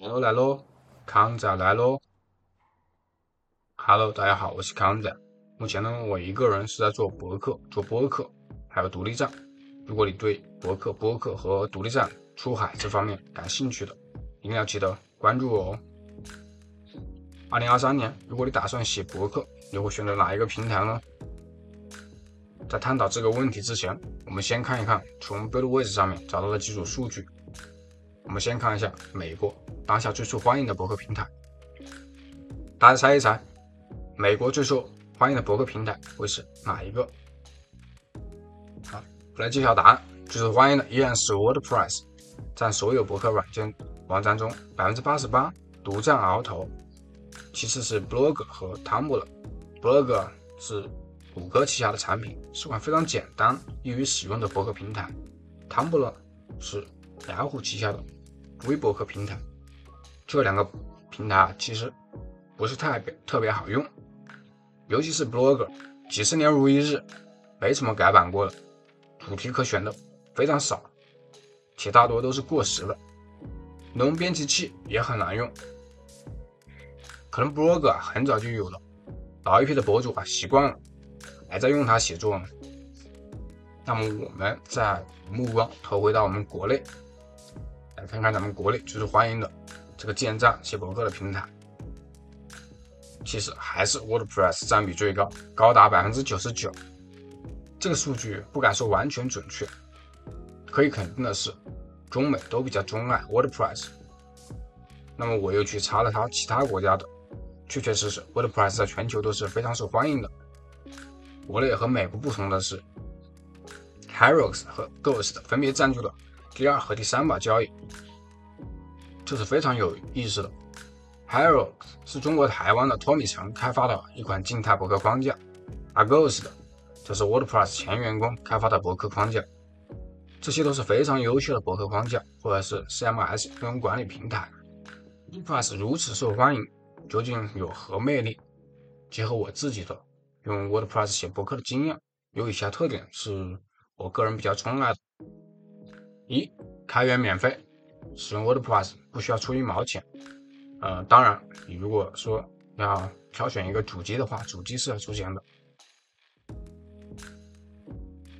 来喽来喽，康仔来喽！Hello，大家好，我是康仔。目前呢，我一个人是在做博客、做播客，还有独立站。如果你对博客、播客和独立站出海这方面感兴趣的，一定要记得关注我哦。二零二三年，如果你打算写博客，你会选择哪一个平台呢？在探讨这个问题之前，我们先看一看从 Buildways 上面找到的几组数据。我们先看一下美国当下最受欢迎的博客平台，大家猜一猜，美国最受欢迎的博客平台会是哪一个？好，我来揭晓答案，最受欢迎的依然是 WordPress，占所有博客软件网站中百分之八十八，独占鳌头。其次是 Blog 和 Tumblr，Blog 是谷歌旗下的产品，是款非常简单、易于使用的博客平台。Tumblr 是雅虎旗下的。微博客平台，这两个平台啊，其实不是特别特别好用，尤其是 Blogger，几十年如一日，没什么改版过的，主题可选的非常少，且大多都是过时的，内容编辑器也很难用，可能 Blogger 很早就有了，老一批的博主啊习惯了，还在用它写作呢。那么我们再目光投回到我们国内。来看看咱们国内最受欢迎的这个建站写博客的平台，其实还是 WordPress 占比最高，高达百分之九十九。这个数据不敢说完全准确，可以肯定的是，中美都比较钟爱 WordPress。那么我又去查了查其他国家的，确确实实 WordPress 在全球都是非常受欢迎的。国内和美国不同的是 h e r o x 和 Ghost 分别占据了。第二和第三把交椅，这是非常有意思的。Hero 是中国台湾的托米城开发的一款静态博客框架，，Agost 则是 WordPress 前员工开发的博客框架。这些都是非常优秀的博客框架，或者是 CMS 内容管理平台。WordPress 如此受欢迎，究竟有何魅力？结合我自己的用 WordPress 写博客的经验，有以下特点是我个人比较钟爱的。一开源免费，使用 WordPress 不需要出一毛钱。呃，当然，你如果说要挑选一个主机的话，主机是要出钱的。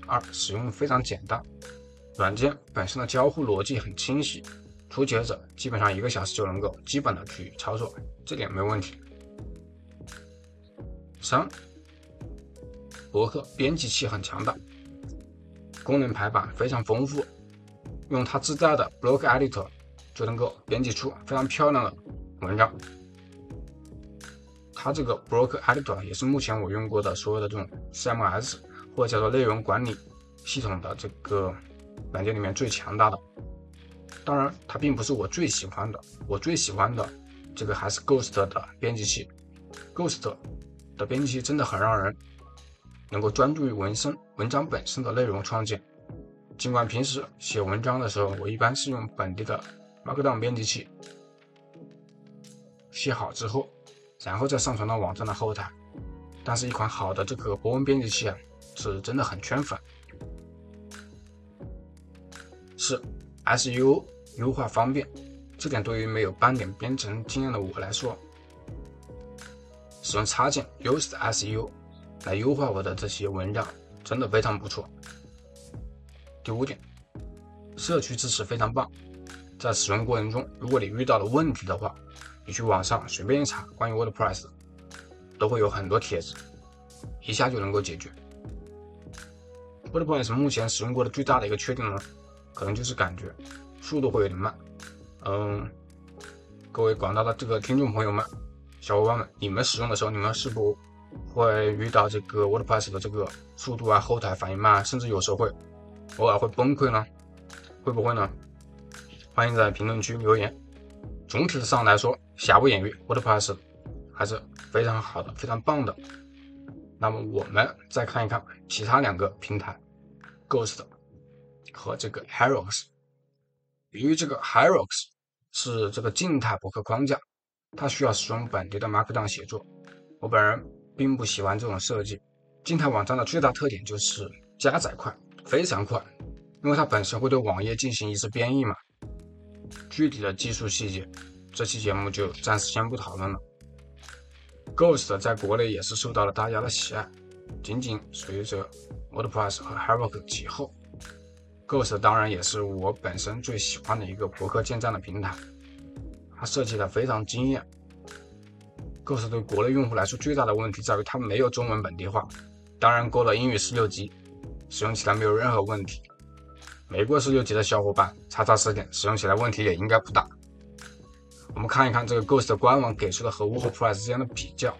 二使用非常简单，软件本身的交互逻辑很清晰，初学者基本上一个小时就能够基本的去操作，这点没问题。三博客编辑器很强大，功能排版非常丰富。用它自带的 Block Editor 就能够编辑出非常漂亮的文章。它这个 Block Editor 也是目前我用过的所有的这种 CMS 或者叫做内容管理系统的这个软件里面最强大的。当然，它并不是我最喜欢的，我最喜欢的这个还是 Ghost 的编辑器。Ghost 的编辑器真的很让人能够专注于文身文章本身的内容创建。尽管平时写文章的时候，我一般是用本地的 Markdown 编辑器写好之后，然后再上传到网站的后台。但是，一款好的这个博文编辑器啊，是真的很圈粉。是 SEO 优化方便，这点对于没有半点编程经验的我来说，使用插件 Yoast SEO 来优化我的这些文章，真的非常不错。第五点，社区支持非常棒。在使用过程中，如果你遇到了问题的话，你去网上随便一查，关于 WordPress，都会有很多帖子，一下就能够解决。WordPress 目前使用过的最大的一个缺点呢，可能就是感觉速度会有点慢。嗯，各位广大的这个听众朋友们、小伙伴们，你们使用的时候，你们是否会遇到这个 WordPress 的这个速度啊、后台反应慢，甚至有时候会。偶尔会崩溃呢？会不会呢？欢迎在评论区留言。总体上来说，瑕不掩瑜，WordPress 还是非常好的，非常棒的。那么我们再看一看其他两个平台，Ghost 和这个 h e r o x 由于这个 h e r o x 是这个静态博客框架，它需要使用本地的 Markdown 写作。我本人并不喜欢这种设计。静态网站的最大特点就是加载快。非常快，因为它本身会对网页进行一次编译嘛。具体的技术细节，这期节目就暂时先不讨论了。Ghost 在国内也是受到了大家的喜爱，仅仅随着 WordPress 和 Havoc 其后，Ghost 当然也是我本身最喜欢的一个博客建站的平台，它设计的非常惊艳。Ghost 对国内用户来说最大的问题在于它没有中文本地化，当然过了英语十六级，使用起来没有任何问题。没过十六级的小伙伴，查查词典，使用起来问题也应该不大。我们看一看这个 Ghost 官网给出的和 WordPress 之间的比较，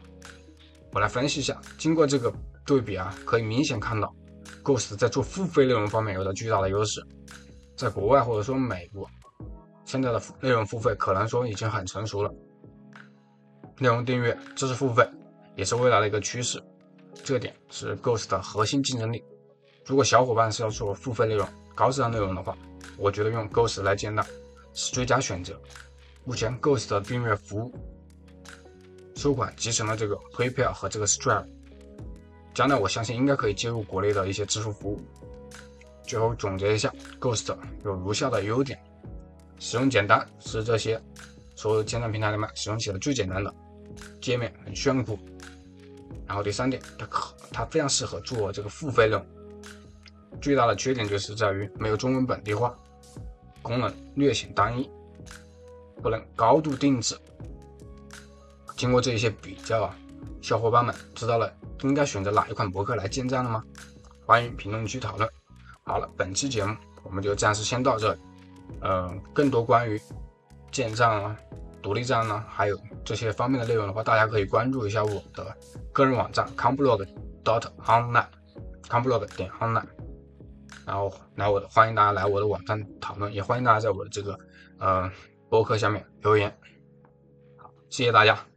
我来分析一下。经过这个对比啊，可以明显看到 Ghost 在做付费内容方面有着巨大的优势。在国外或者说美国，现在的内容付费可能说已经很成熟了。内容订阅知识付费也是未来的一个趋势，这点是 Ghost 的核心竞争力。如果小伙伴是要做付费内容，高质量内容的话，我觉得用 Ghost 来建档是最佳选择。目前 Ghost 的订阅服务收款集成了这个 PayPal 和这个 Stripe，将来我相信应该可以接入国内的一些支付服务。最后总结一下，Ghost 有如下的优点：使用简单，是这些所有建站平台里面使用起来最简单的，界面很炫酷。然后第三点，它可它非常适合做这个付费内容。最大的缺点就是在于没有中文本地化，功能略显单一，不能高度定制。经过这一些比较啊，小伙伴们知道了应该选择哪一款博客来建站了吗？欢迎评论区讨论。好了，本期节目我们就暂时先到这里。嗯，更多关于建站啊、独立站呢，还有这些方面的内容的话，大家可以关注一下我的个人网站 comblog dot online，comblog 点 online。然后来我，欢迎大家来我的网站讨论，也欢迎大家在我的这个呃博客下面留言。好，谢谢大家。